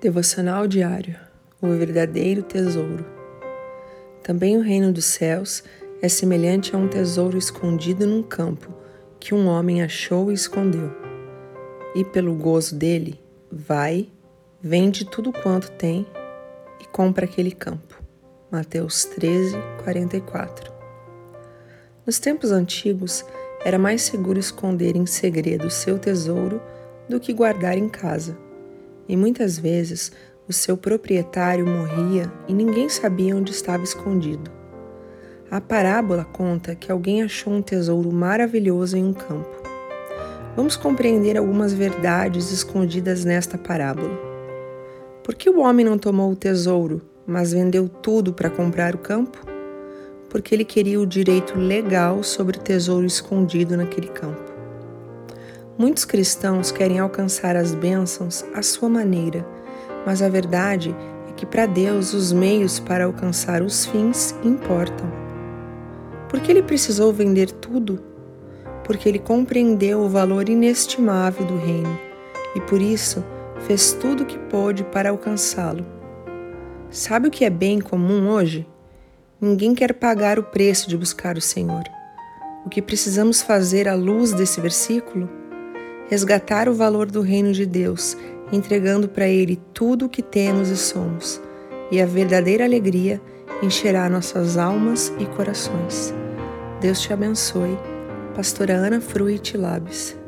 Devocional diário: O verdadeiro tesouro. Também o reino dos céus é semelhante a um tesouro escondido num campo que um homem achou e escondeu. E pelo gozo dele, vai, vende tudo quanto tem e compra aquele campo. Mateus 13, 44. Nos tempos antigos, era mais seguro esconder em segredo seu tesouro do que guardar em casa e muitas vezes o seu proprietário morria e ninguém sabia onde estava escondido. A parábola conta que alguém achou um tesouro maravilhoso em um campo. Vamos compreender algumas verdades escondidas nesta parábola. Por que o homem não tomou o tesouro, mas vendeu tudo para comprar o campo? Porque ele queria o direito legal sobre o tesouro escondido naquele campo. Muitos cristãos querem alcançar as bênçãos à sua maneira, mas a verdade é que para Deus os meios para alcançar os fins importam. Porque ele precisou vender tudo? Porque ele compreendeu o valor inestimável do reino e por isso fez tudo o que pôde para alcançá-lo. Sabe o que é bem comum hoje? Ninguém quer pagar o preço de buscar o Senhor. O que precisamos fazer à luz desse versículo resgatar o valor do reino de Deus, entregando para Ele tudo o que temos e somos, e a verdadeira alegria encherá nossas almas e corações. Deus te abençoe. Pastora Ana Fruit Labes.